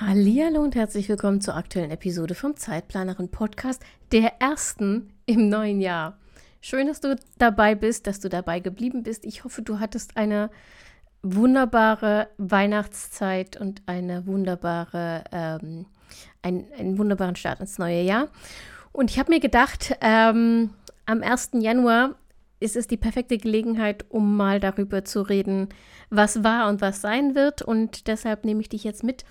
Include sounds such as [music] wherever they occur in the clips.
Hallo und herzlich willkommen zur aktuellen Episode vom Zeitplanerin Podcast, der ersten im neuen Jahr. Schön, dass du dabei bist, dass du dabei geblieben bist. Ich hoffe, du hattest eine wunderbare Weihnachtszeit und eine wunderbare, ähm, ein, einen wunderbaren Start ins neue Jahr. Und ich habe mir gedacht, ähm, am 1. Januar ist es die perfekte Gelegenheit, um mal darüber zu reden, was war und was sein wird. Und deshalb nehme ich dich jetzt mit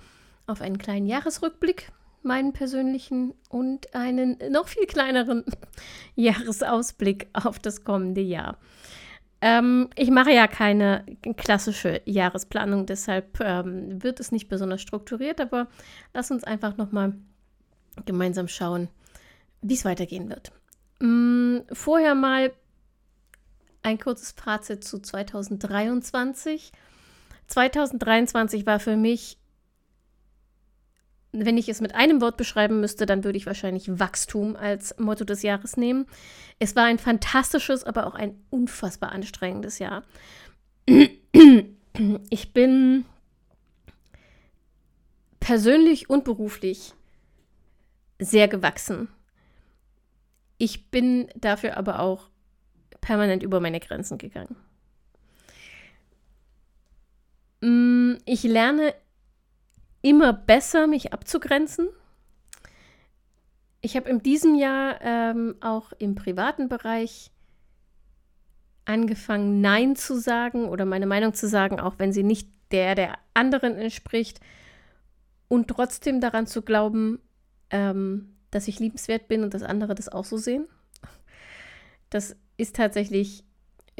auf einen kleinen Jahresrückblick, meinen persönlichen, und einen noch viel kleineren [laughs] Jahresausblick auf das kommende Jahr. Ähm, ich mache ja keine klassische Jahresplanung, deshalb ähm, wird es nicht besonders strukturiert, aber lass uns einfach nochmal gemeinsam schauen, wie es weitergehen wird. Ähm, vorher mal ein kurzes Fazit zu 2023. 2023 war für mich wenn ich es mit einem Wort beschreiben müsste, dann würde ich wahrscheinlich Wachstum als Motto des Jahres nehmen. Es war ein fantastisches, aber auch ein unfassbar anstrengendes Jahr. [clears throat] Ich bin persönlich und beruflich sehr gewachsen. Ich bin dafür aber auch permanent über meine Grenzen gegangen. Mm, ich lerne immer besser, mich abzugrenzen. Ich habe in diesem Jahr ähm, auch im privaten Bereich angefangen, Nein zu sagen oder meine Meinung zu sagen, auch wenn sie nicht der der anderen entspricht. Und trotzdem daran zu glauben, ähm, dass ich liebenswert bin und dass andere das auch so sehen. Das ist tatsächlich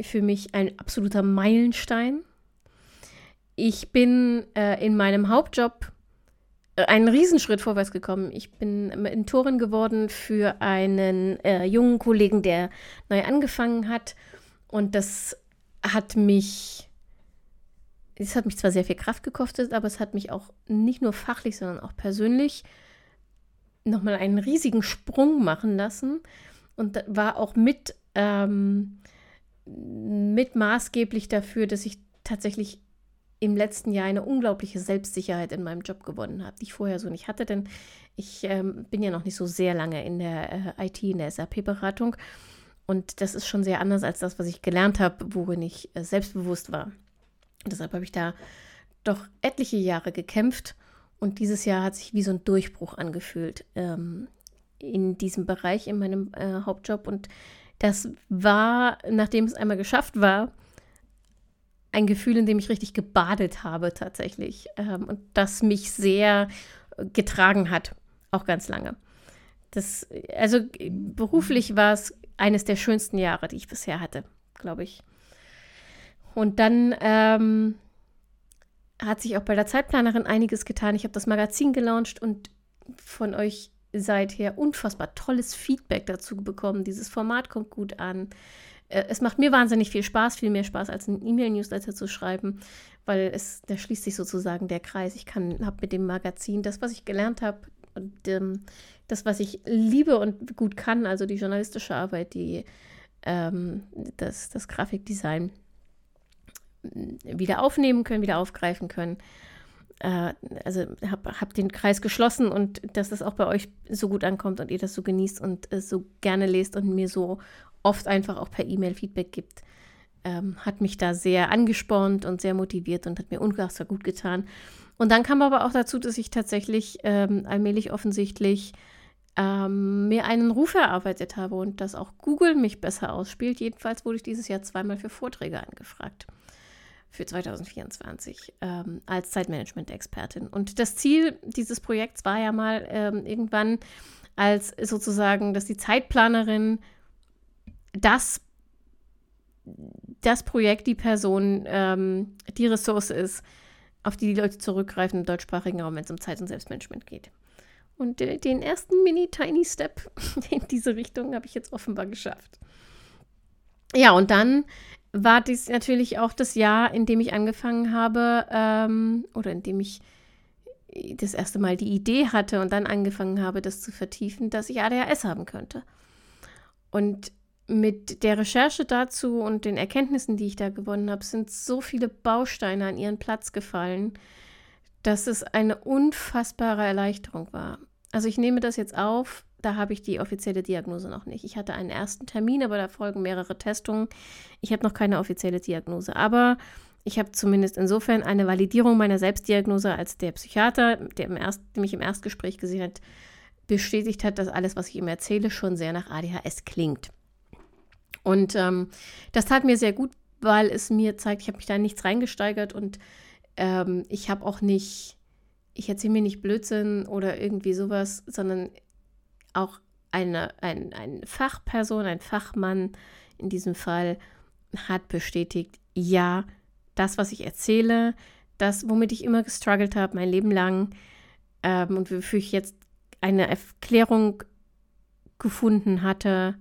für mich ein absoluter Meilenstein. Ich bin äh, in meinem Hauptjob äh, einen Riesenschritt vorwärts gekommen. Ich bin Mentorin geworden für einen äh, jungen Kollegen, der neu angefangen hat. Und das hat mich, es hat mich zwar sehr viel Kraft gekostet, aber es hat mich auch nicht nur fachlich, sondern auch persönlich nochmal einen riesigen Sprung machen lassen. Und war auch mit, ähm, mit maßgeblich dafür, dass ich tatsächlich im letzten Jahr eine unglaubliche Selbstsicherheit in meinem Job gewonnen habe, die ich vorher so nicht hatte, denn ich ähm, bin ja noch nicht so sehr lange in der äh, IT, in der SAP-Beratung. Und das ist schon sehr anders als das, was ich gelernt habe, worin ich äh, selbstbewusst war. Und deshalb habe ich da doch etliche Jahre gekämpft. Und dieses Jahr hat sich wie so ein Durchbruch angefühlt ähm, in diesem Bereich, in meinem äh, Hauptjob. Und das war, nachdem es einmal geschafft war, ein Gefühl, in dem ich richtig gebadet habe tatsächlich ähm, und das mich sehr getragen hat, auch ganz lange. Das, also beruflich war es eines der schönsten Jahre, die ich bisher hatte, glaube ich. Und dann ähm, hat sich auch bei der Zeitplanerin einiges getan. Ich habe das Magazin gelauncht und von euch seither unfassbar tolles Feedback dazu bekommen. Dieses Format kommt gut an. Äh, es macht mir wahnsinnig viel Spaß, viel mehr Spaß als ein E-Mail-Newsletter zu schreiben, weil es, da schließt sich sozusagen der Kreis. Ich kann, habe mit dem Magazin das, was ich gelernt habe und ähm, das, was ich liebe und gut kann, also die journalistische Arbeit, die, ähm, das, das Grafikdesign wieder aufnehmen können, wieder aufgreifen können. Äh, also habe hab den Kreis geschlossen und dass das auch bei euch so gut ankommt und ihr das so genießt und es so gerne lest und mir so oft einfach auch per E-Mail Feedback gibt, ähm, hat mich da sehr angespornt und sehr motiviert und hat mir unfassbar gut getan. Und dann kam aber auch dazu, dass ich tatsächlich ähm, allmählich offensichtlich ähm, mir einen Ruf erarbeitet habe und dass auch Google mich besser ausspielt. Jedenfalls wurde ich dieses Jahr zweimal für Vorträge angefragt für 2024 ähm, als Zeitmanagement-Expertin. Und das Ziel dieses Projekts war ja mal ähm, irgendwann als sozusagen, dass die Zeitplanerin das, das Projekt, die Person, ähm, die Ressource ist, auf die die Leute zurückgreifen im deutschsprachigen Raum, wenn es um Zeit- und Selbstmanagement geht. Und äh, den ersten mini-tiny-Step [laughs] in diese Richtung habe ich jetzt offenbar geschafft. Ja, und dann war dies natürlich auch das Jahr, in dem ich angefangen habe, ähm, oder in dem ich das erste Mal die Idee hatte und dann angefangen habe, das zu vertiefen, dass ich ADHS haben könnte. Und mit der Recherche dazu und den Erkenntnissen, die ich da gewonnen habe, sind so viele Bausteine an ihren Platz gefallen, dass es eine unfassbare Erleichterung war. Also ich nehme das jetzt auf, da habe ich die offizielle Diagnose noch nicht. Ich hatte einen ersten Termin, aber da folgen mehrere Testungen. Ich habe noch keine offizielle Diagnose, aber ich habe zumindest insofern eine Validierung meiner Selbstdiagnose, als der Psychiater, der, im Erst, der mich im Erstgespräch gesehen hat, bestätigt hat, dass alles, was ich ihm erzähle, schon sehr nach ADHS klingt. Und ähm, das tat mir sehr gut, weil es mir zeigt, ich habe mich da nichts reingesteigert und ähm, ich habe auch nicht, ich erzähle mir nicht Blödsinn oder irgendwie sowas, sondern auch eine, ein, eine Fachperson, ein Fachmann in diesem Fall hat bestätigt, ja, das, was ich erzähle, das, womit ich immer gestruggelt habe, mein Leben lang ähm, und wofür ich jetzt eine Erklärung gefunden hatte,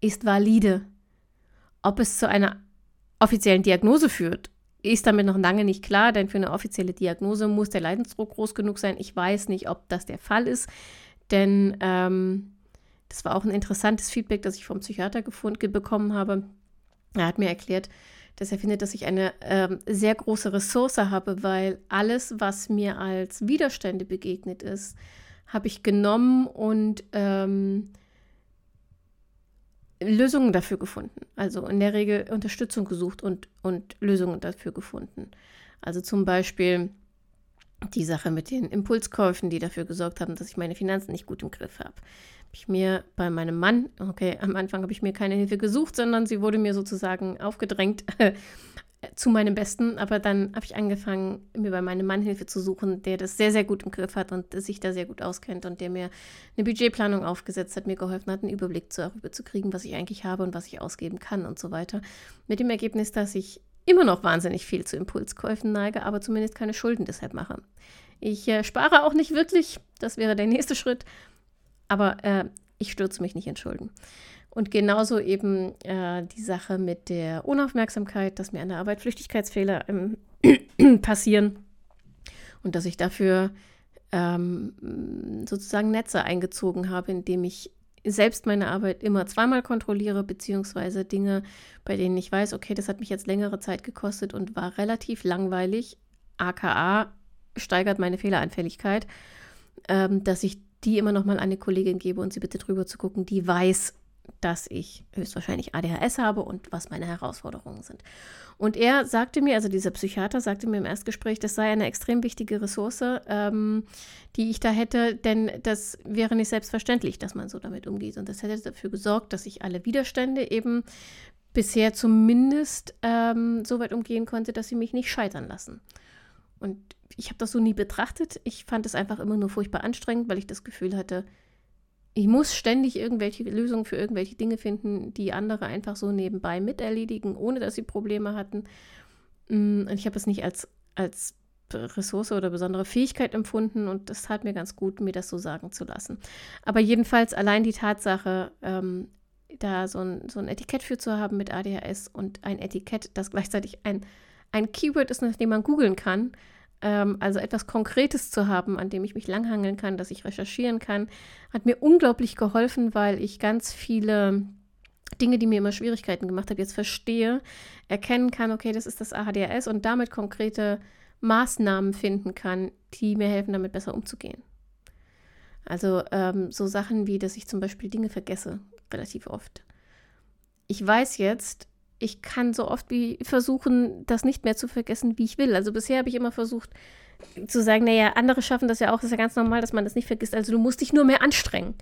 ist valide. Ob es zu einer offiziellen Diagnose führt, ist damit noch lange nicht klar, denn für eine offizielle Diagnose muss der Leidensdruck groß genug sein. Ich weiß nicht, ob das der Fall ist, denn ähm, das war auch ein interessantes Feedback, das ich vom Psychiater gefunden, bekommen habe. Er hat mir erklärt, dass er findet, dass ich eine ähm, sehr große Ressource habe, weil alles, was mir als Widerstände begegnet ist, habe ich genommen und ähm, Lösungen dafür gefunden. Also in der Regel Unterstützung gesucht und, und Lösungen dafür gefunden. Also zum Beispiel die Sache mit den Impulskäufen, die dafür gesorgt haben, dass ich meine Finanzen nicht gut im Griff habe. Habe ich mir bei meinem Mann, okay, am Anfang habe ich mir keine Hilfe gesucht, sondern sie wurde mir sozusagen aufgedrängt [laughs] zu meinem Besten. Aber dann habe ich angefangen, mir bei meinem Mann Hilfe zu suchen, der das sehr, sehr gut im Griff hat und sich da sehr gut auskennt und der mir eine Budgetplanung aufgesetzt hat, mir geholfen hat, einen Überblick darüber zu kriegen, was ich eigentlich habe und was ich ausgeben kann und so weiter. Mit dem Ergebnis, dass ich immer noch wahnsinnig viel zu Impulskäufen neige, aber zumindest keine Schulden deshalb mache. Ich äh, spare auch nicht wirklich, das wäre der nächste Schritt, aber äh, ich stürze mich nicht in Schulden. Und genauso eben äh, die Sache mit der Unaufmerksamkeit, dass mir an der Arbeit Flüchtigkeitsfehler ähm, [clears throat] passieren. Und dass ich dafür ähm, sozusagen Netze eingezogen habe, indem ich selbst meine Arbeit immer zweimal kontrolliere, beziehungsweise Dinge, bei denen ich weiß, okay, das hat mich jetzt längere Zeit gekostet und war relativ langweilig, aka steigert meine Fehleranfälligkeit, ähm, dass ich die immer noch mal an eine Kollegin gebe und sie bitte drüber zu gucken, die weiß, dass ich höchstwahrscheinlich ADHS habe und was meine Herausforderungen sind. Und er sagte mir, also dieser Psychiater sagte mir im Erstgespräch, das sei eine extrem wichtige Ressource, ähm, die ich da hätte, denn das wäre nicht selbstverständlich, dass man so damit umgeht. Und das hätte dafür gesorgt, dass ich alle Widerstände eben bisher zumindest ähm, so weit umgehen konnte, dass sie mich nicht scheitern lassen. Und ich habe das so nie betrachtet. Ich fand es einfach immer nur furchtbar anstrengend, weil ich das Gefühl hatte, ich muss ständig irgendwelche Lösungen für irgendwelche Dinge finden, die andere einfach so nebenbei miterledigen, ohne dass sie Probleme hatten. Mm, und ich habe es nicht als, als Ressource oder besondere Fähigkeit empfunden und das tat mir ganz gut, mir das so sagen zu lassen. Aber jedenfalls allein die Tatsache, ähm, da so ein, so ein Etikett für zu haben mit ADHS und ein Etikett, das gleichzeitig ein, ein Keyword ist, nach dem man googeln kann, ähm, also etwas Konkretes zu haben, an dem ich mich langhangeln kann, dass ich recherchieren kann, hat mir unglaublich geholfen, weil ich ganz viele Dinge, die mir immer Schwierigkeiten gemacht haben, jetzt verstehe, erkennen kann, okay, das ist das ADHS und damit konkrete Maßnahmen finden kann, die mir helfen, damit besser umzugehen. Also ähm, so Sachen wie, dass ich zum Beispiel Dinge vergesse, relativ oft. Ich weiß jetzt, ich kann so oft wie versuchen, das nicht mehr zu vergessen, wie ich will. Also bisher habe ich immer versucht zu sagen, naja, andere schaffen das ja auch, das ist ja ganz normal, dass man das nicht vergisst. Also du musst dich nur mehr anstrengen.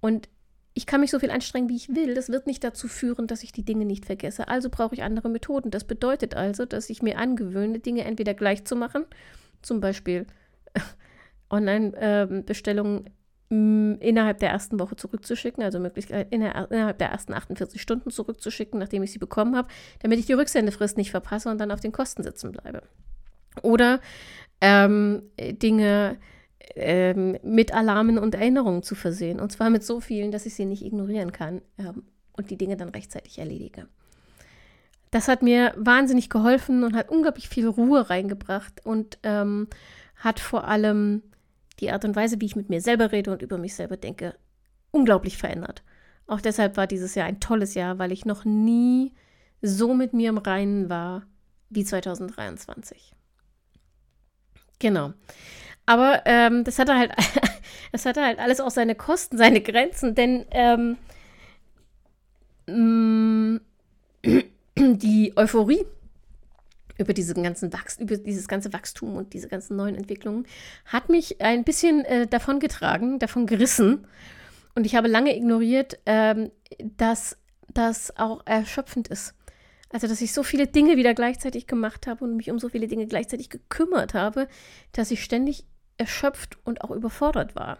Und ich kann mich so viel anstrengen, wie ich will. Das wird nicht dazu führen, dass ich die Dinge nicht vergesse. Also brauche ich andere Methoden. Das bedeutet also, dass ich mir angewöhne, Dinge entweder gleich zu machen, zum Beispiel [laughs] Online-Bestellungen innerhalb der ersten Woche zurückzuschicken, also Möglichkeit innerhalb der ersten 48 Stunden zurückzuschicken, nachdem ich sie bekommen habe, damit ich die Rücksendefrist nicht verpasse und dann auf den Kosten sitzen bleibe. Oder ähm, Dinge ähm, mit Alarmen und Erinnerungen zu versehen. Und zwar mit so vielen, dass ich sie nicht ignorieren kann ähm, und die Dinge dann rechtzeitig erledige. Das hat mir wahnsinnig geholfen und hat unglaublich viel Ruhe reingebracht und ähm, hat vor allem die Art und Weise, wie ich mit mir selber rede und über mich selber denke, unglaublich verändert. Auch deshalb war dieses Jahr ein tolles Jahr, weil ich noch nie so mit mir im Reinen war wie 2023. Genau. Aber ähm, das hatte halt, [laughs] das hatte halt alles auch seine Kosten, seine Grenzen, denn ähm, mm, [clears throat] die Euphorie über, diesen ganzen Wachs über dieses ganze Wachstum und diese ganzen neuen Entwicklungen hat mich ein bisschen äh, davon davon gerissen. Und ich habe lange ignoriert, ähm, dass das auch erschöpfend ist. Also, dass ich so viele Dinge wieder gleichzeitig gemacht habe und mich um so viele Dinge gleichzeitig gekümmert habe, dass ich ständig erschöpft und auch überfordert war.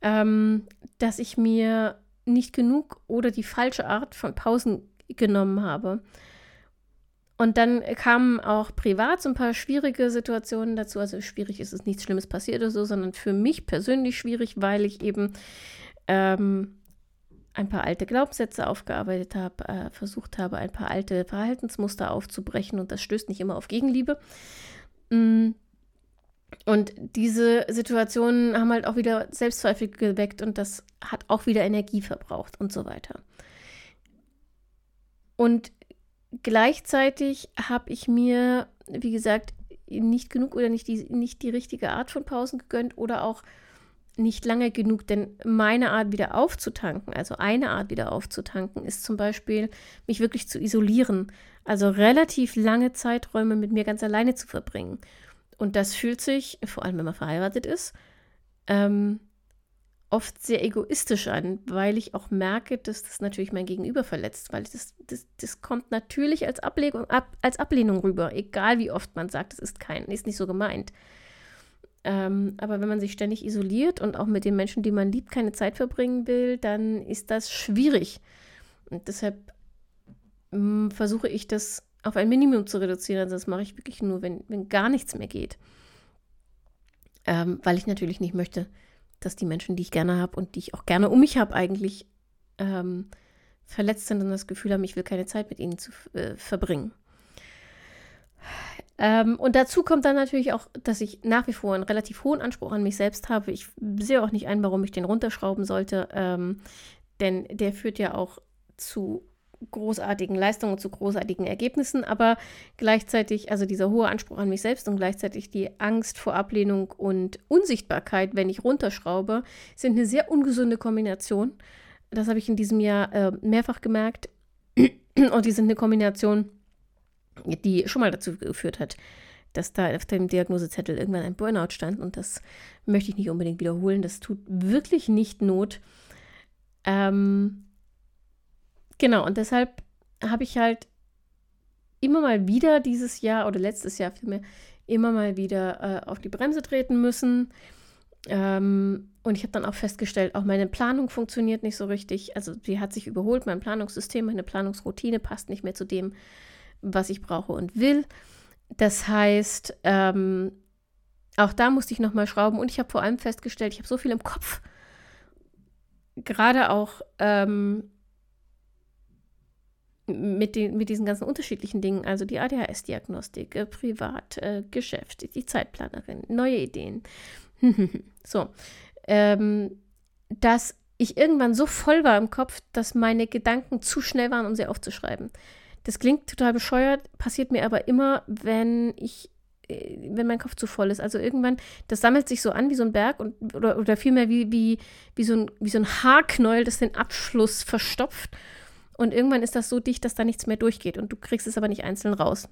Ähm, dass ich mir nicht genug oder die falsche Art von Pausen genommen habe. Und dann kamen auch privat so ein paar schwierige Situationen dazu. Also schwierig ist es nichts Schlimmes passiert oder so, sondern für mich persönlich schwierig, weil ich eben ähm, ein paar alte Glaubenssätze aufgearbeitet habe, äh, versucht habe, ein paar alte Verhaltensmuster aufzubrechen und das stößt nicht immer auf Gegenliebe. Mm. Und diese Situationen haben halt auch wieder Selbstzweifel geweckt und das hat auch wieder Energie verbraucht und so weiter. Und gleichzeitig habe ich mir, wie gesagt, nicht genug oder nicht die, nicht die richtige Art von Pausen gegönnt oder auch nicht lange genug, denn meine Art wieder aufzutanken, also eine Art wieder aufzutanken, ist zum Beispiel, mich wirklich zu isolieren, also relativ lange Zeiträume mit mir ganz alleine zu verbringen. Und das fühlt sich, vor allem wenn man verheiratet ist, ähm, oft sehr egoistisch an, weil ich auch merke, dass das natürlich mein Gegenüber verletzt, weil das, das, das kommt natürlich als, Ablegung, ab, als Ablehnung rüber, egal wie oft man sagt, es ist kein, ist nicht so gemeint. Ähm, aber wenn man sich ständig isoliert und auch mit den Menschen, die man liebt, keine Zeit verbringen will, dann ist das schwierig. Und deshalb mh, mm, versuche ich das auf ein Minimum zu reduzieren. Also das mache ich wirklich nur, wenn, wenn gar nichts mehr geht. Ähm, weil ich natürlich nicht möchte, dass die Menschen, die ich gerne habe und die ich auch gerne um mich habe, eigentlich ähm, verletzt sind und das Gefühl haben, ich will keine Zeit mit ihnen zu äh, verbringen. Ähm, und dazu kommt dann natürlich auch, dass ich nach wie vor einen relativ hohen Anspruch an mich selbst habe. Ich sehe auch nicht ein, warum ich den runterschrauben sollte, ähm, denn der führt ja auch zu großartigen Leistungen, zu großartigen Ergebnissen, aber gleichzeitig, also dieser hohe Anspruch an mich selbst und gleichzeitig die Angst vor Ablehnung und Unsichtbarkeit, wenn ich runterschraube, sind eine sehr ungesunde Kombination. Das habe ich in diesem Jahr äh, mehrfach gemerkt. [clears throat] Und die sind eine Kombination, die schon mal dazu geführt hat, dass da auf dem Diagnosezettel irgendwann ein Burnout stand. Und das möchte ich nicht unbedingt wiederholen. Das tut wirklich nicht Not. Ähm, genau, und deshalb habe ich halt immer mal wieder dieses Jahr oder letztes Jahr vielmehr immer mal wieder äh, auf die Bremse treten müssen. Ähm, und ich habe dann auch festgestellt, auch meine Planung funktioniert nicht so richtig. Also sie hat sich überholt, mein Planungssystem, meine Planungsroutine passt nicht mehr zu dem, was ich brauche und will. Das heißt, ähm, auch da musste ich nochmal schrauben und ich habe vor allem festgestellt, ich habe so viel im Kopf. Gerade auch ähm, mit, den, mit diesen ganzen unterschiedlichen Dingen, also die ADHS-Diagnostik, äh, Privat, äh, Geschäft, die Zeitplanerin, neue Ideen. [laughs] so, ähm, dass ich irgendwann so voll war im Kopf, dass meine Gedanken zu schnell waren, um sie aufzuschreiben. Das klingt total bescheuert, passiert mir aber immer, wenn ich, äh, wenn mein Kopf zu voll ist. Also irgendwann, das sammelt sich so an wie so ein Berg und, oder, oder vielmehr wie, wie, wie, so ein, wie so ein Haarknäuel, das den Abschluss verstopft. Und irgendwann ist das so dicht, dass da nichts mehr durchgeht und du kriegst es aber nicht einzeln raus.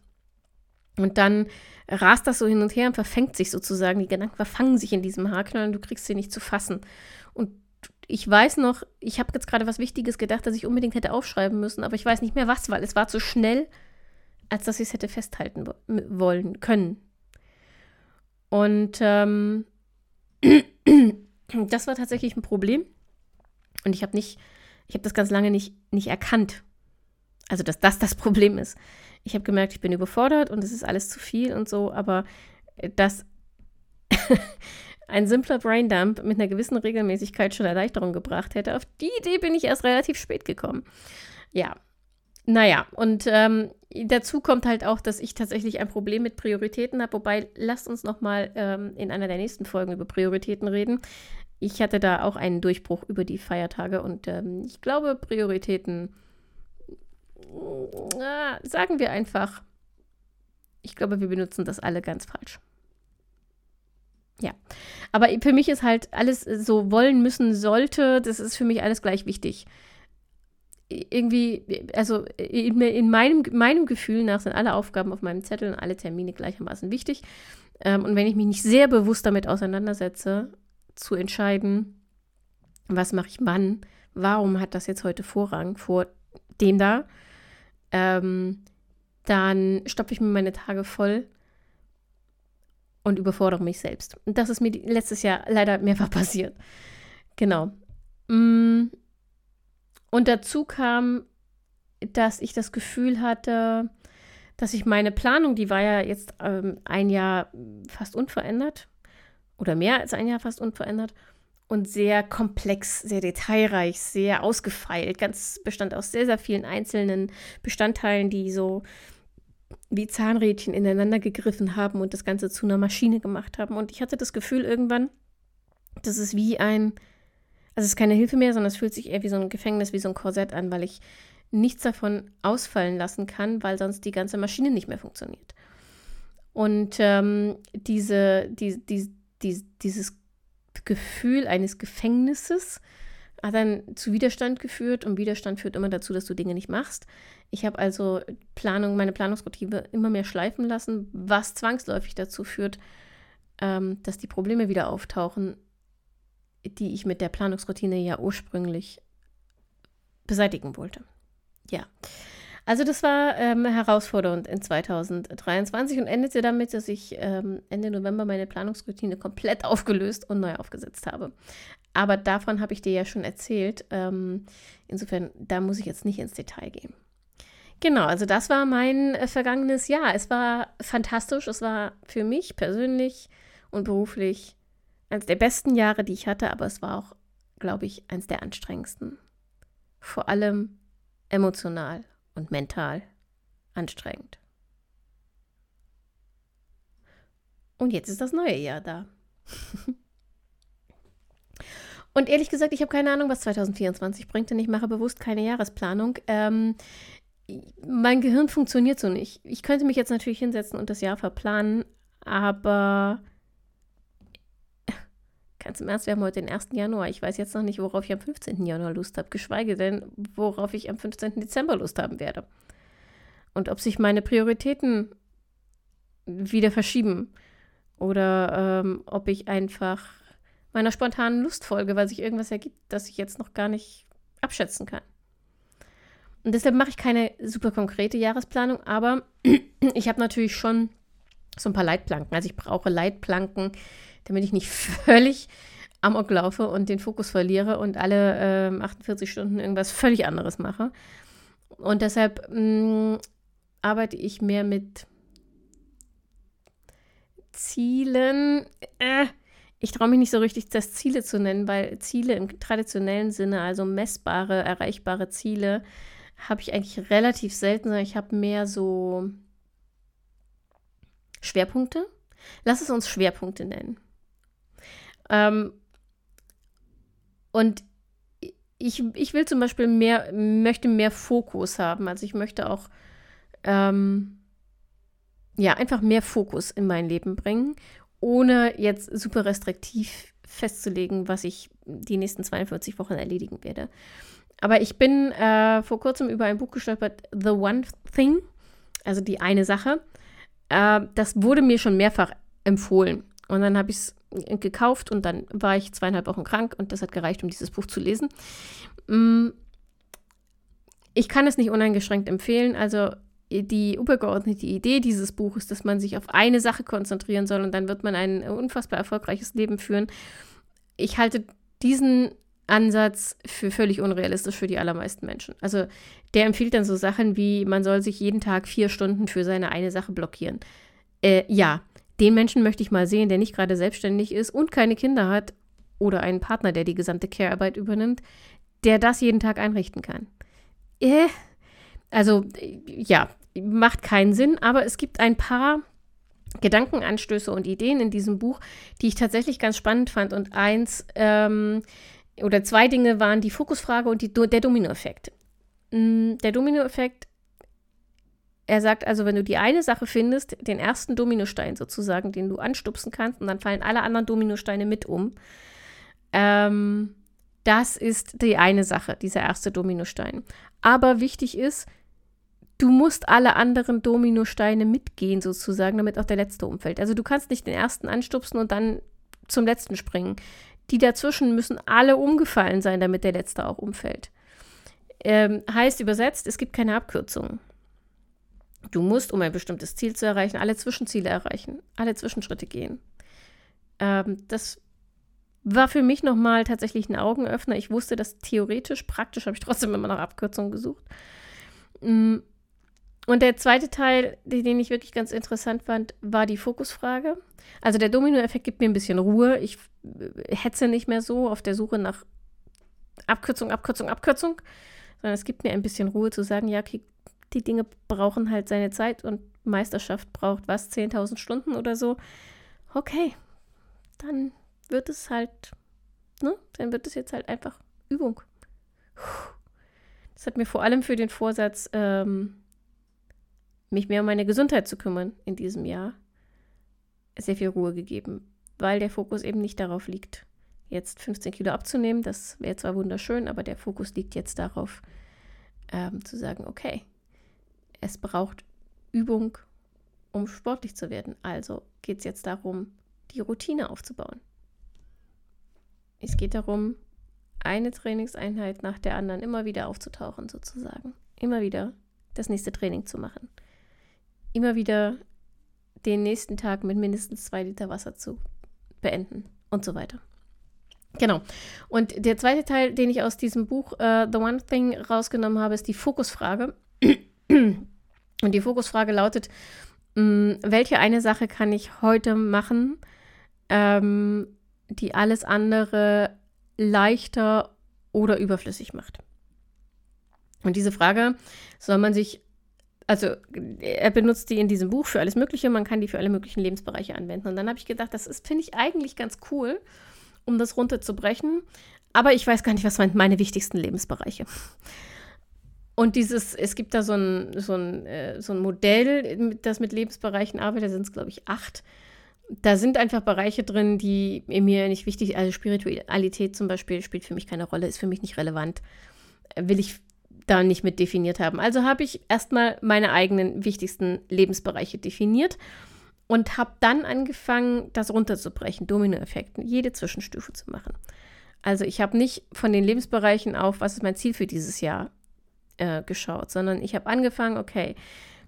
Und dann rast das so hin und her und verfängt sich sozusagen. Die Gedanken verfangen sich in diesem Haarknäuel und du kriegst sie nicht zu fassen. Und ich weiß noch, ich habe jetzt gerade was Wichtiges gedacht, das ich unbedingt hätte aufschreiben müssen, aber ich weiß nicht mehr was, weil es war zu schnell, als dass ich es hätte festhalten wollen können. Und ähm, [clears throat] das war tatsächlich ein Problem. Und ich habe nicht, ich habe das ganz lange nicht, nicht erkannt. Also, dass das das Problem ist. Ich habe gemerkt, ich bin überfordert und es ist alles zu viel und so, aber das [laughs] ein simpler Braindump mit einer gewissen Regelmäßigkeit schon Erleichterung gebracht hätte. Auf die Idee bin ich erst relativ spät gekommen. Ja, naja, und ähm, dazu kommt halt auch, dass ich tatsächlich ein Problem mit Prioritäten habe. Wobei, lasst uns noch mal ähm, in einer der nächsten Folgen über Prioritäten reden. Ich hatte da auch einen Durchbruch über die Feiertage und ähm, ich glaube, Prioritäten, äh, sagen wir einfach, ich glaube, wir benutzen das alle ganz falsch. Ja, aber für mich ist halt alles so wollen müssen sollte, das ist für mich alles gleich wichtig irgendwie, also in, in, meinem, meinem Gefühl nach sind alle Aufgaben auf meinem Zettel und alle Termine gleichermaßen wichtig. Ähm, und wenn ich mich nicht sehr bewusst damit auseinandersetze, zu entscheiden, was mache ich wann, warum hat das jetzt heute Vorrang vor dem da, ähm, dann stopfe ich mir meine Tage voll und überfordere mich selbst. Und das ist mir letztes Jahr leider mehrfach [laughs] passiert. Genau. Mm, und dazu kam, dass ich das Gefühl hatte, dass ich meine Planung, die war ja jetzt ähm, ein Jahr fast unverändert oder mehr als ein Jahr fast unverändert und sehr komplex, sehr detailreich, sehr ausgefeilt, ganz bestand aus sehr, sehr vielen einzelnen Bestandteilen, die so wie Zahnrädchen ineinander gegriffen haben und das Ganze zu einer Maschine gemacht haben. Und ich hatte das Gefühl irgendwann, das ist wie ein also es ist keine Hilfe mehr, sondern es fühlt sich eher wie so ein Gefängnis, wie so ein Korsett an, weil ich nichts davon ausfallen lassen kann, weil sonst die ganze Maschine nicht mehr funktioniert. Und ähm, diese, die, die, die, dieses Gefühl eines Gefängnisses hat dann zu Widerstand geführt und Widerstand führt immer dazu, dass du Dinge nicht machst. Ich habe also Planung, meine Planungsmotive immer mehr schleifen lassen, was zwangsläufig dazu führt, ähm, dass die Probleme wieder auftauchen, die ich mit der Planungsroutine ja ursprünglich beseitigen wollte. Ja. Also das war ähm, herausfordernd in 2023 und endete damit, dass ich ähm, Ende November meine Planungsroutine komplett aufgelöst und neu aufgesetzt habe. Aber davon habe ich dir ja schon erzählt. Ähm, insofern, da muss ich jetzt nicht ins Detail gehen. Genau, also das war mein äh, vergangenes Jahr. Es war fantastisch. Es war für mich persönlich und beruflich eines der besten Jahre, die ich hatte, aber es war auch, glaube ich, eines der anstrengendsten. Vor allem emotional und mental anstrengend. Und jetzt ist das neue Jahr da. [laughs] und ehrlich gesagt, ich habe keine Ahnung, was 2024 bringt, denn ich mache bewusst keine Jahresplanung. Ähm, mein Gehirn funktioniert so nicht. Ich könnte mich jetzt natürlich hinsetzen und das Jahr verplanen, aber Ganz im Ernst, wir haben heute den 1. Januar. Ich weiß jetzt noch nicht, worauf ich am 15. Januar Lust habe, geschweige denn, worauf ich am 15. Dezember Lust haben werde. Und ob sich meine Prioritäten wieder verschieben oder ähm, ob ich einfach meiner spontanen Lust folge, weil sich irgendwas ergibt, das ich jetzt noch gar nicht abschätzen kann. Und deshalb mache ich keine super konkrete Jahresplanung, aber [clears throat] ich habe natürlich schon so ein paar Leitplanken. Also ich brauche Leitplanken, damit ich nicht [laughs] völlig amok laufe und den Fokus verliere und alle äh, 48 Stunden irgendwas völlig anderes mache. Und deshalb mh, mm, arbeite ich mehr mit Zielen. Äh, ich traue mich nicht so richtig, das Ziele zu nennen, weil Ziele im traditionellen Sinne, also messbare, erreichbare Ziele, habe ich eigentlich relativ selten. Ich habe mehr so Schwerpunkte. Lass es uns Schwerpunkte nennen. Ähm, und ich, ich will zum Beispiel mehr, möchte mehr Fokus haben. Also ich möchte auch, ähm, ja, einfach mehr Fokus in mein Leben bringen, ohne jetzt super restriktiv festzulegen, was ich die nächsten 42 Wochen erledigen werde. Aber ich bin äh, vor kurzem über ein Buch gestolpert, The One Thing, also die eine Sache. Äh, das wurde mir schon mehrfach empfohlen. Und dann habe ich es gekauft und dann war ich zweieinhalb Wochen krank und das hat gereicht, um dieses Buch zu lesen. Mm, ich kann es nicht uneingeschränkt empfehlen. Also die übergeordnete Idee dieses Buches, dass man sich auf eine Sache konzentrieren soll und dann wird man ein unfassbar erfolgreiches Leben führen. Ich halte diesen Ansatz für völlig unrealistisch für die allermeisten Menschen. Also der empfiehlt dann so Sachen wie, man soll sich jeden Tag vier Stunden für seine eine Sache blockieren. Äh, ja, den Menschen möchte ich mal sehen, der nicht gerade selbstständig ist und keine Kinder hat oder einen Partner, der die gesamte Care-Arbeit übernimmt, der das jeden Tag einrichten kann. Äh, also ja, macht keinen Sinn, aber es gibt ein paar Gedankenanstöße und Ideen in diesem Buch, die ich tatsächlich ganz spannend fand. Und eins ähm, oder zwei Dinge waren die Fokusfrage und die, der Dominoeffekt. Mm, der Dominoeffekt, er sagt also, wenn du die eine Sache findest, den ersten Dominostein sozusagen, den du anstupsen kannst, und dann fallen alle anderen Dominosteine mit um. Ähm, das ist die eine Sache, dieser erste Dominostein. Aber wichtig ist, du musst alle anderen Dominosteine mitgehen, sozusagen, damit auch der letzte umfällt. Also du kannst nicht den ersten anstupsen und dann zum letzten springen. Die dazwischen müssen alle umgefallen sein, damit der letzte auch umfällt. Ähm, heißt übersetzt, es gibt keine Abkürzung. Du musst, um ein bestimmtes Ziel zu erreichen, alle Zwischenziele erreichen, alle Zwischenschritte gehen. Ähm, das war für mich nochmal tatsächlich ein Augenöffner. Ich wusste das theoretisch, praktisch habe ich trotzdem immer nach Abkürzungen gesucht. Mm, und der zweite Teil, den ich wirklich ganz interessant fand, war die Fokusfrage. Also der Dominoeffekt gibt mir ein bisschen Ruhe. Ich äh, hetze nicht mehr so auf der Suche nach Abkürzung, Abkürzung, Abkürzung, sondern es gibt mir ein bisschen Ruhe zu sagen, ja, okay, die Dinge brauchen halt seine Zeit und Meisterschaft braucht was, 10.000 Stunden oder so. Okay, dann wird es halt, ne, dann wird es jetzt halt einfach Übung. Das hat mir vor allem für den Vorsatz ähm, mich mehr um meine Gesundheit zu kümmern in diesem Jahr, sehr viel Ruhe gegeben, weil der Fokus eben nicht darauf liegt, jetzt 15 Kilo abzunehmen. Das wäre zwar wunderschön, aber der Fokus liegt jetzt darauf, ähm, zu sagen, okay, es braucht Übung, um sportlich zu werden. Also geht es jetzt darum, die Routine aufzubauen. Es geht darum, eine Trainingseinheit nach der anderen immer wieder aufzutauchen, sozusagen. Immer wieder das nächste Training zu machen immer wieder den nächsten Tag mit mindestens zwei Liter Wasser zu beenden und so weiter. Genau. Und der zweite Teil, den ich aus diesem Buch uh, The One Thing rausgenommen habe, ist die Fokusfrage. Und die Fokusfrage lautet, mm, welche eine Sache kann ich heute machen, ähm, die alles andere leichter oder überflüssig macht? Und diese Frage soll man sich also er benutzt die in diesem Buch für alles Mögliche, man kann die für alle möglichen Lebensbereiche anwenden. Und dann habe ich gedacht, das ist, finde ich eigentlich ganz cool, um das runterzubrechen. Aber ich weiß gar nicht, was sind meine wichtigsten Lebensbereiche. Und dieses, es gibt da so ein, so ein, äh, so ein Modell, das mit Lebensbereichen arbeitet, da sind es, glaube ich, acht. Da sind einfach Bereiche drin, die mir nicht wichtig sind. Also Spiritualität zum Beispiel spielt für mich keine Rolle, ist für mich nicht relevant. Will ich da nicht mit definiert haben. Also habe ich erstmal meine eigenen wichtigsten Lebensbereiche definiert und habe dann angefangen, das runterzubrechen, Dominoeffekten, jede Zwischenstufe zu machen. Also ich habe nicht von den Lebensbereichen auf, was ist mein Ziel für dieses Jahr, äh, geschaut, sondern ich habe angefangen, okay,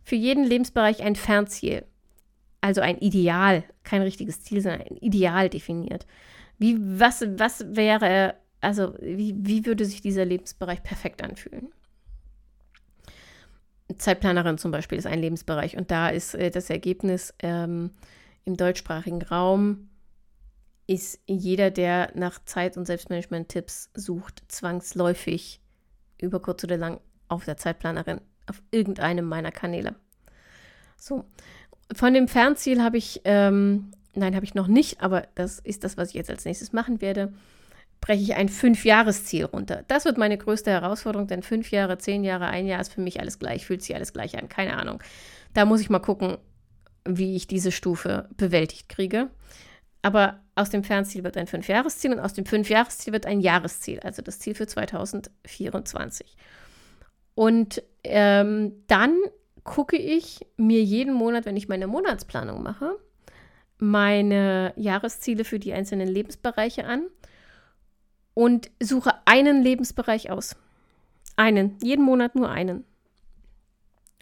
für jeden Lebensbereich ein Fernziel, also ein Ideal, kein richtiges Ziel, sondern ein Ideal definiert. Wie, was, was wäre, also wie, wie würde sich dieser Lebensbereich perfekt anfühlen? Zeitplanerin zum Beispiel ist ein Lebensbereich und da ist äh, das Ergebnis ähm, im deutschsprachigen Raum ist jeder, der nach Zeit- und Selbstmanagement-Tipps sucht, zwangsläufig über kurz oder lang auf der Zeitplanerin, auf irgendeinem meiner Kanäle. So, von dem Fernziel habe ich, ähm, nein, habe ich noch nicht, aber das ist das, was ich jetzt als nächstes machen werde breche ich ein Fünfjahresziel runter. Das wird meine größte Herausforderung, denn fünf Jahre, zehn Jahre, ein Jahr ist für mich alles gleich, fühlt sich alles gleich an, keine Ahnung. Da muss ich mal gucken, wie ich diese Stufe bewältigt kriege. Aber aus dem Fernziel wird ein Fünfjahresziel und aus dem Fünfjahresziel wird ein Jahresziel, also das Ziel für 2024. Und ähm, dann gucke ich mir jeden Monat, wenn ich meine Monatsplanung mache, meine Jahresziele für die einzelnen Lebensbereiche an und suche einen Lebensbereich aus. Einen, jeden Monat nur einen.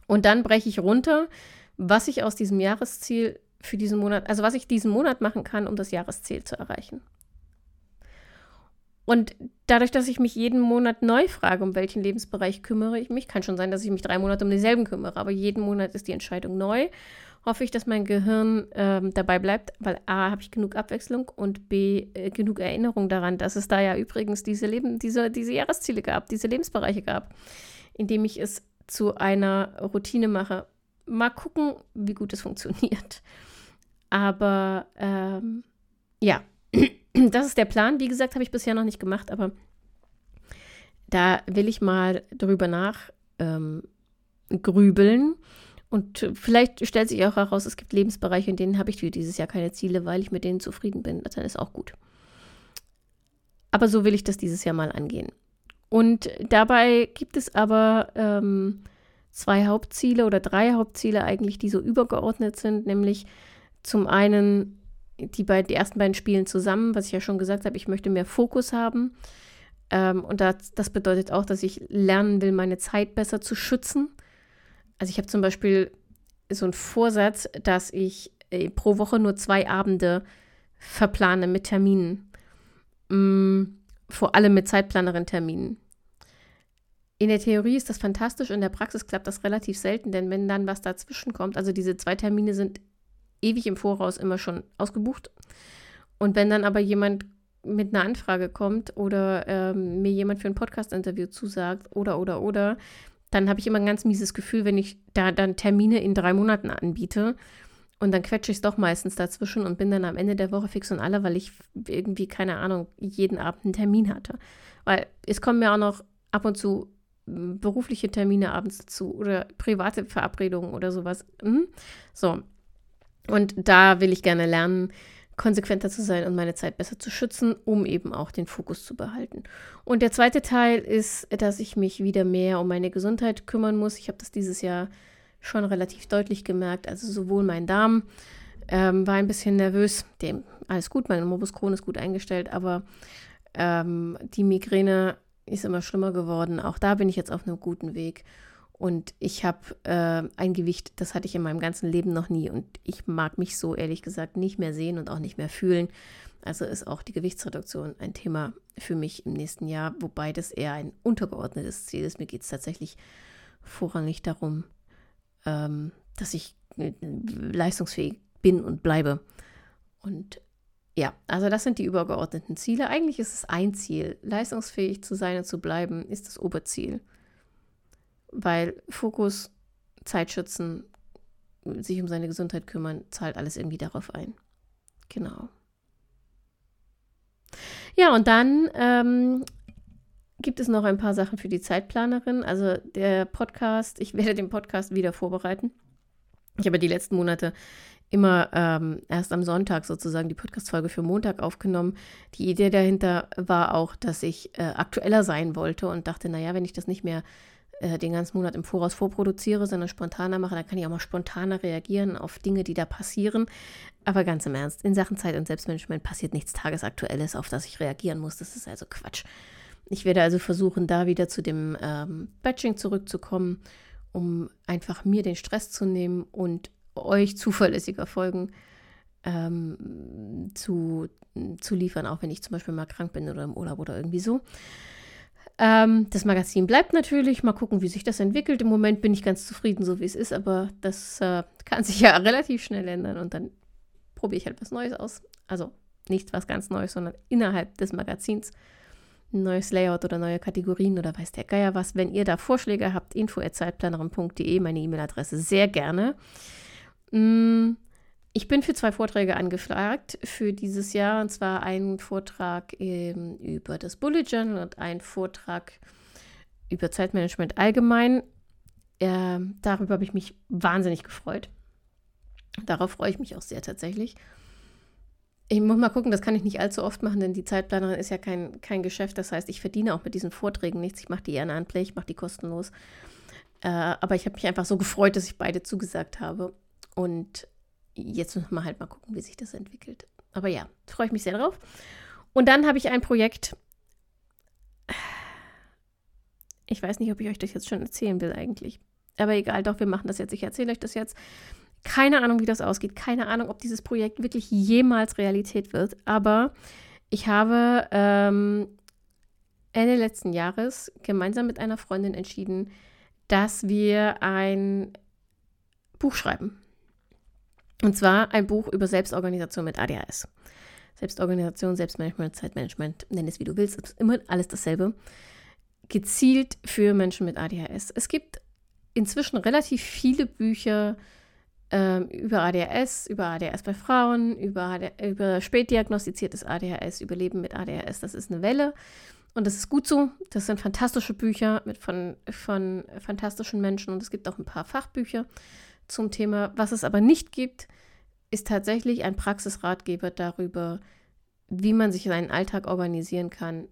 Und dann breche ich runter, was ich aus diesem Jahresziel für diesen Monat, also was ich diesen Monat machen kann, um das Jahresziel zu erreichen. Und dadurch, dass ich mich jeden Monat neu frage, um welchen Lebensbereich kümmere ich mich, kann schon sein, dass ich mich drei Monate um denselben kümmere, aber jeden Monat ist die Entscheidung neu. hoffe ich, dass mein Gehirn ähm, dabei bleibt, weil A, habe ich genug Abwechslung und B, äh, genug Erinnerung daran, dass es da ja übrigens diese, Leben, diese, diese Jahresziele gab, diese Lebensbereiche gab, indem ich es zu einer Routine mache. Mal gucken, wie gut es funktioniert. Aber ähm, ja, [clears throat] das ist der Plan. Wie gesagt, habe ich bisher noch nicht gemacht, aber da will ich mal drüber nach ähm. Und vielleicht stellt sich auch heraus, es gibt Lebensbereiche, in denen habe ich für dieses Jahr keine Ziele, weil ich mit denen zufrieden bin. Dann ist auch gut. Aber so will ich das dieses Jahr mal angehen. Und dabei gibt es aber ähm, zwei Hauptziele oder drei Hauptziele eigentlich, die so übergeordnet sind, nämlich zum einen die, beiden, die ersten beiden Spielen zusammen, was ich ja schon gesagt habe, ich möchte mehr Fokus haben. Ähm, und das, das bedeutet auch, dass ich lernen will, meine Zeit besser zu schützen. Also ich habe zum Beispiel so einen Vorsatz, dass ich äh, pro Woche nur zwei Abende verplane mit Terminen. Mm, vor allem mit Zeitplanerin-Terminen. In der Theorie ist das fantastisch, in der Praxis klappt das relativ selten, denn wenn dann was dazwischen kommt, also diese zwei Termine sind ewig im Voraus immer schon ausgebucht. Und wenn dann aber jemand mit einer Anfrage kommt oder ähm, mir jemand für ein Podcast-Interview zusagt oder, oder, oder, dann habe ich immer ein ganz mieses Gefühl, wenn ich da dann Termine in drei Monaten anbiete. Und dann quetsche ich es doch meistens dazwischen und bin dann am Ende der Woche fix und alle, weil ich irgendwie, keine Ahnung, jeden Abend einen Termin hatte. Weil es kommen ja auch noch ab und zu berufliche Termine abends dazu oder private Verabredungen oder sowas. Hm? So. Und da will ich gerne lernen, konsequenter zu sein und meine Zeit besser zu schützen, um eben auch den Fokus zu behalten. Und der zweite Teil ist, dass ich mich wieder mehr um meine Gesundheit kümmern muss. Ich habe das dieses Jahr schon relativ deutlich gemerkt. Also sowohl mein Darm ähm, war ein bisschen nervös, dem alles gut, mein Morbus Crohn ist gut eingestellt, aber ähm, die Migräne ist immer schlimmer geworden. Auch da bin ich jetzt auf einem guten Weg. Und ich habe äh, ein Gewicht, das hatte ich in meinem ganzen Leben noch nie. Und ich mag mich so ehrlich gesagt nicht mehr sehen und auch nicht mehr fühlen. Also ist auch die Gewichtsreduktion ein Thema für mich im nächsten Jahr, wobei das eher ein untergeordnetes Ziel ist. Mir geht es tatsächlich vorrangig darum, ähm, dass ich äh, leistungsfähig bin und bleibe. Und ja, also das sind die übergeordneten Ziele. Eigentlich ist es ein Ziel. Leistungsfähig zu sein und zu bleiben ist das Oberziel weil Fokus, Zeit schützen, sich um seine Gesundheit kümmern, zahlt alles irgendwie darauf ein. Genau. Ja, und dann ähm, gibt es noch ein paar Sachen für die Zeitplanerin. Also der Podcast, ich [laughs] werde den Podcast wieder vorbereiten. Ich habe die letzten Monate immer ähm, erst am Sonntag sozusagen die Podcast-Folge für Montag aufgenommen. Die Idee dahinter war auch, dass ich äh, aktueller sein wollte und dachte, naja, wenn ich das nicht mehr äh, den ganzen Monat im Voraus vorproduziere, sondern spontaner mache, dann kann ich auch mal spontaner reagieren auf Dinge, die da passieren. Aber ganz im Ernst, in Sachen Zeit und Selbstmanagement passiert nichts Tagesaktuelles, auf das ich reagieren muss. Das ist also Quatsch. Ich werde also versuchen, da wieder zu dem ähm, Batching zurückzukommen, um einfach mir den Stress zu nehmen und euch [laughs] zuverlässiger Folgen ähm, zu, zu liefern, auch wenn ich zum Beispiel mal krank bin oder im Urlaub oder irgendwie so. Ähm, das Magazin bleibt natürlich. Mal gucken, wie sich das entwickelt. Im Moment bin ich ganz zufrieden, so wie es ist, aber das äh, [laughs] kann sich ja relativ schnell ändern und dann probiere ich halt was Neues aus. Also nicht was ganz Neues, sondern innerhalb des Magazins ein neues Layout oder neue Kategorien oder weiß der Geier was. Wenn ihr da Vorschläge habt, info.zeitplanerin.de, meine E-Mail-Adresse, sehr gerne. Mm, ich bin für zwei Vorträge angefragt für dieses Jahr, und zwar einen Vortrag ähm, über das Bullet Journal und einen Vortrag über Zeitmanagement allgemein. Äh, darüber habe ich mich wahnsinnig gefreut. Darauf freue ich mich auch sehr tatsächlich. Ich muss mal gucken, das kann ich nicht allzu oft machen, denn die Zeitplanerin ist ja kein, kein Geschäft. Das heißt, ich verdiene auch mit diesen Vorträgen nichts. Ich mache die Play, ich mache die kostenlos. Äh, aber ich habe mich einfach so gefreut, dass ich beide zugesagt habe. Und jetzt müssen wir halt mal gucken, wie sich das entwickelt. Aber ja, freue ich mich sehr drauf. Und dann habe ich ein Projekt. Ich weiß nicht, ob ich euch das jetzt schon erzählen will eigentlich. Aber egal, doch, wir machen das jetzt. Ich erzähle euch das jetzt. Keine Ahnung, wie das ausgeht. Keine Ahnung, ob dieses Projekt wirklich jemals Realität wird. Aber ich habe ähm, Ende letzten Jahres gemeinsam mit einer Freundin entschieden, dass wir ein Buch schreiben. Und zwar ein Buch über Selbstorganisation mit ADHS. Selbstorganisation, Selbstmanagement, Zeitmanagement, nenn es wie du willst, ist immer alles dasselbe. Gezielt für Menschen mit ADHS. Es gibt inzwischen relativ viele Bücher ähm, über ADHS, über ADHS bei Frauen, über, über spätdiagnostiziertes ADHS, über Leben mit ADHS. Das ist eine Welle und das ist gut so. Das sind fantastische Bücher mit von, von fantastischen Menschen und es gibt auch ein paar Fachbücher zum Thema. Was es aber nicht gibt, ist tatsächlich ein Praxisratgeber darüber, wie man sich seinen Alltag organisieren kann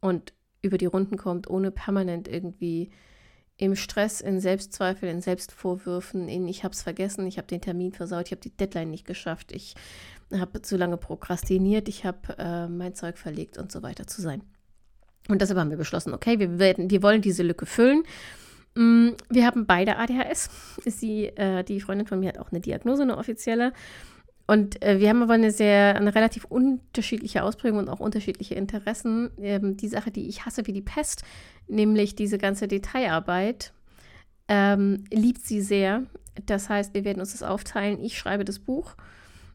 und über die Runden kommt, ohne permanent irgendwie im Stress, in Selbstzweifel, in Selbstvorwürfen, in ich habe es vergessen, ich habe den Termin versaut, ich habe die Deadline nicht geschafft, ich habe zu lange prokrastiniert, ich habe äh, mein Zeug verlegt und so weiter zu sein. Und deshalb haben wir beschlossen, okay, wir, werden, wir wollen diese Lücke füllen. Mm, wir haben beide ADHS. Sie, äh, die Freundin von mir hat auch eine Diagnose, eine offizielle. Und äh, wir haben aber eine sehr, eine relativ unterschiedliche Ausprägung und auch unterschiedliche Interessen. Ähm, die Sache, die ich hasse wie die Pest, nämlich diese ganze Detailarbeit, ähm, liebt sie sehr. Das heißt, wir werden uns das aufteilen. Ich schreibe das Buch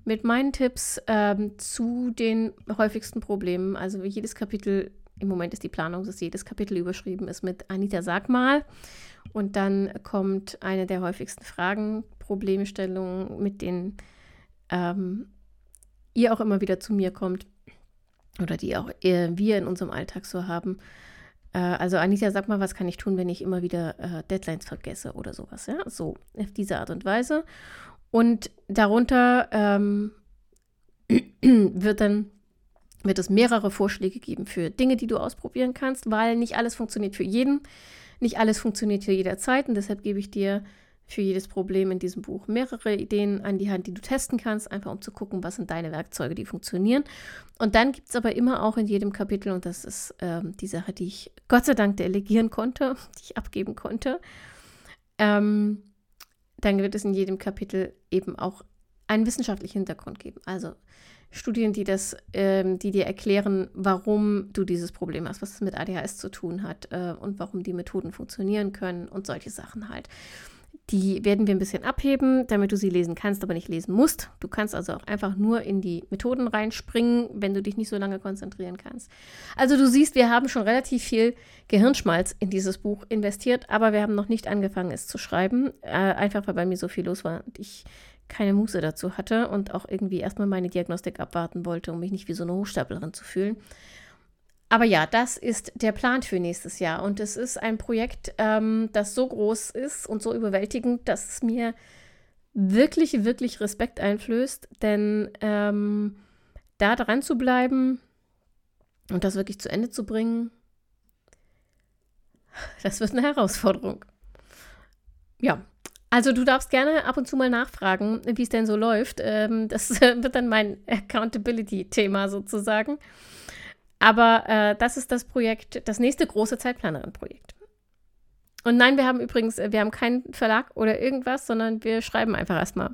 mit meinen Tipps ähm, zu den häufigsten Problemen. Also jedes Kapitel, im Moment ist die Planung, dass jedes Kapitel überschrieben ist mit Anita, sag mal. Und dann kommt eine der häufigsten Fragen, Problemstellungen, mit denen ähm, ihr auch immer wieder zu mir kommt oder die auch äh, wir in unserem Alltag so haben. Äh, also Anita, sag mal, was kann ich tun, wenn ich immer wieder äh, Deadlines vergesse oder sowas, ja? So, auf diese Art und Weise. Und darunter ähm, [clears throat] wird dann wird es mehrere Vorschläge geben für Dinge, die du ausprobieren kannst, weil nicht alles funktioniert für jeden, nicht alles funktioniert für jederzeit und deshalb gebe ich dir für jedes Problem in diesem Buch mehrere Ideen an die Hand, die du testen kannst, einfach um zu gucken, was sind deine Werkzeuge, die funktionieren. Und dann gibt es aber immer auch in jedem Kapitel, und das ist ähm, die Sache, die ich Gott sei Dank delegieren konnte, [laughs] die ich abgeben konnte, ähm, dann wird es in jedem Kapitel eben auch einen wissenschaftlichen Hintergrund geben. Also Studien, die das, ähm, die dir erklären, warum du dieses Problem hast, was es mit ADHS zu tun hat äh, und warum die Methoden funktionieren können und solche Sachen halt. Die werden wir ein bisschen abheben, damit du sie lesen kannst, aber nicht lesen musst. Du kannst also auch einfach nur in die Methoden reinspringen, wenn du dich nicht so lange konzentrieren kannst. Also du siehst, wir haben schon relativ viel Gehirnschmalz in dieses Buch investiert, aber wir haben noch nicht angefangen, es zu schreiben. Äh, einfach weil bei mir so viel los war und ich keine Muße dazu hatte und auch irgendwie erstmal meine Diagnostik abwarten wollte, um mich nicht wie so eine Hochstaplerin zu fühlen. Aber ja, das ist der Plan für nächstes Jahr. Und es ist ein Projekt, ähm, das so groß ist und so überwältigend, dass es mir wirklich, wirklich Respekt einflößt. Denn ähm, da dran zu bleiben und das wirklich zu Ende zu bringen, das wird eine Herausforderung. Ja, also du darfst gerne ab und zu mal nachfragen, wie es denn so läuft. Ähm, das wird dann mein Accountability-Thema sozusagen. Aber äh, das ist das Projekt, das nächste große Zeitplanerin-Projekt. Und nein, wir haben übrigens, wir haben keinen Verlag oder irgendwas, sondern wir schreiben einfach erstmal.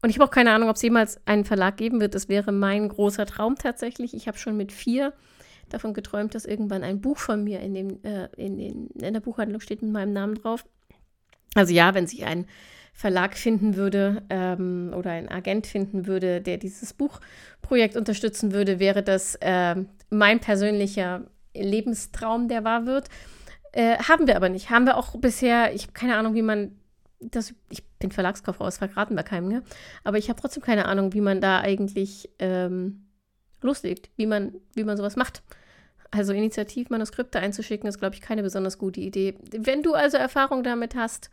Und ich habe auch keine Ahnung, ob es jemals einen Verlag geben wird. Das wäre mein großer Traum tatsächlich. Ich habe schon mit vier davon geträumt, dass irgendwann ein Buch von mir in, dem, äh, in, den, in der Buchhandlung steht mit meinem Namen drauf. Also ja, wenn sich ein Verlag finden würde ähm, oder ein Agent finden würde, der dieses Buchprojekt unterstützen würde, wäre das äh, mein persönlicher Lebenstraum, der wahr wird. Äh, haben wir aber nicht. Haben wir auch bisher, ich habe keine Ahnung, wie man das, ich bin Verlagskauffrau, das verraten wir keinem, ne? aber ich habe trotzdem keine Ahnung, wie man da eigentlich ähm, loslegt, wie man, wie man sowas macht. Also Initiativmanuskripte einzuschicken, ist, glaube ich, keine besonders gute Idee. Wenn du also Erfahrung damit hast,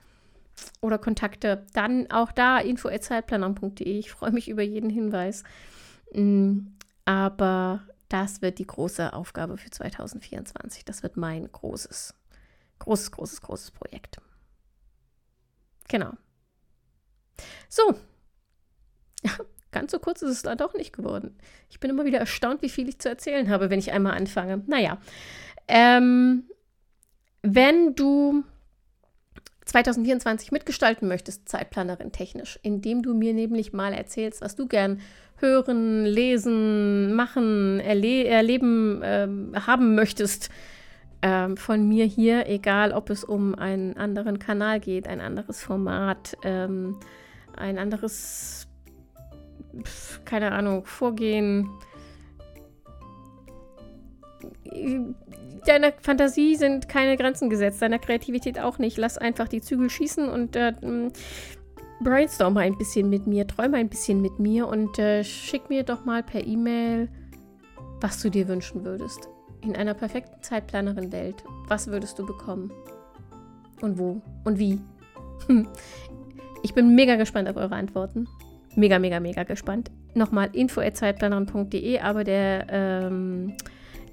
oder Kontakte, dann auch da info.zeitplanern.de. Ich freue mich über jeden Hinweis. Mm, aber das wird die große Aufgabe für 2024. Das wird mein großes, großes, großes, großes Projekt. Genau. So. [laughs] Ganz so kurz ist es da doch nicht geworden. Ich bin immer wieder erstaunt, wie viel ich zu erzählen habe, wenn ich einmal anfange. Naja. Ähm, wenn du 2024 mitgestalten möchtest, Zeitplanerin technisch, indem du mir nämlich mal erzählst, was du gern hören, lesen, machen, erle erleben, äh, haben möchtest äh, von mir hier, egal ob es um einen anderen Kanal geht, ein anderes Format, ähm, ein anderes, keine Ahnung, Vorgehen. Deiner Fantasie sind keine Grenzen gesetzt, deiner Kreativität auch nicht. Lass einfach die Zügel schießen und äh, brainstorm ein bisschen mit mir, träume ein bisschen mit mir und äh, schick mir doch mal per E-Mail, was du dir wünschen würdest. In einer perfekten Zeitplanerin-Welt, was würdest du bekommen? Und wo? Und wie? [laughs] Ich bin mega gespannt auf eure Antworten. Mega, mega, mega gespannt. Nochmal info.zeitplanerin.de, aber der ähm,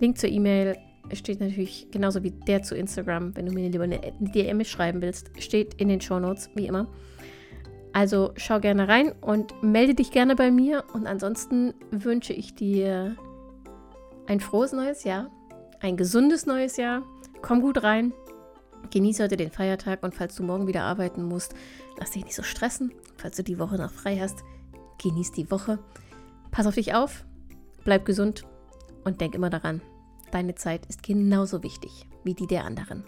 Link zur E-Mail steht natürlich genauso wie der zu Instagram, wenn du mir lieber eine DM schreiben willst, steht in den Show Notes, wie immer. Also schau gerne rein und melde dich gerne bei mir. Und ansonsten wünsche ich dir ein frohes neues Jahr, ein gesundes neues Jahr. Komm gut rein. Genieße heute den Feiertag und falls du morgen wieder arbeiten musst, lass dich nicht so stressen. Falls du die Woche noch frei hast, genieß die Woche. Pass auf dich auf, bleib gesund und denk immer daran, deine Zeit ist genauso wichtig wie die der anderen.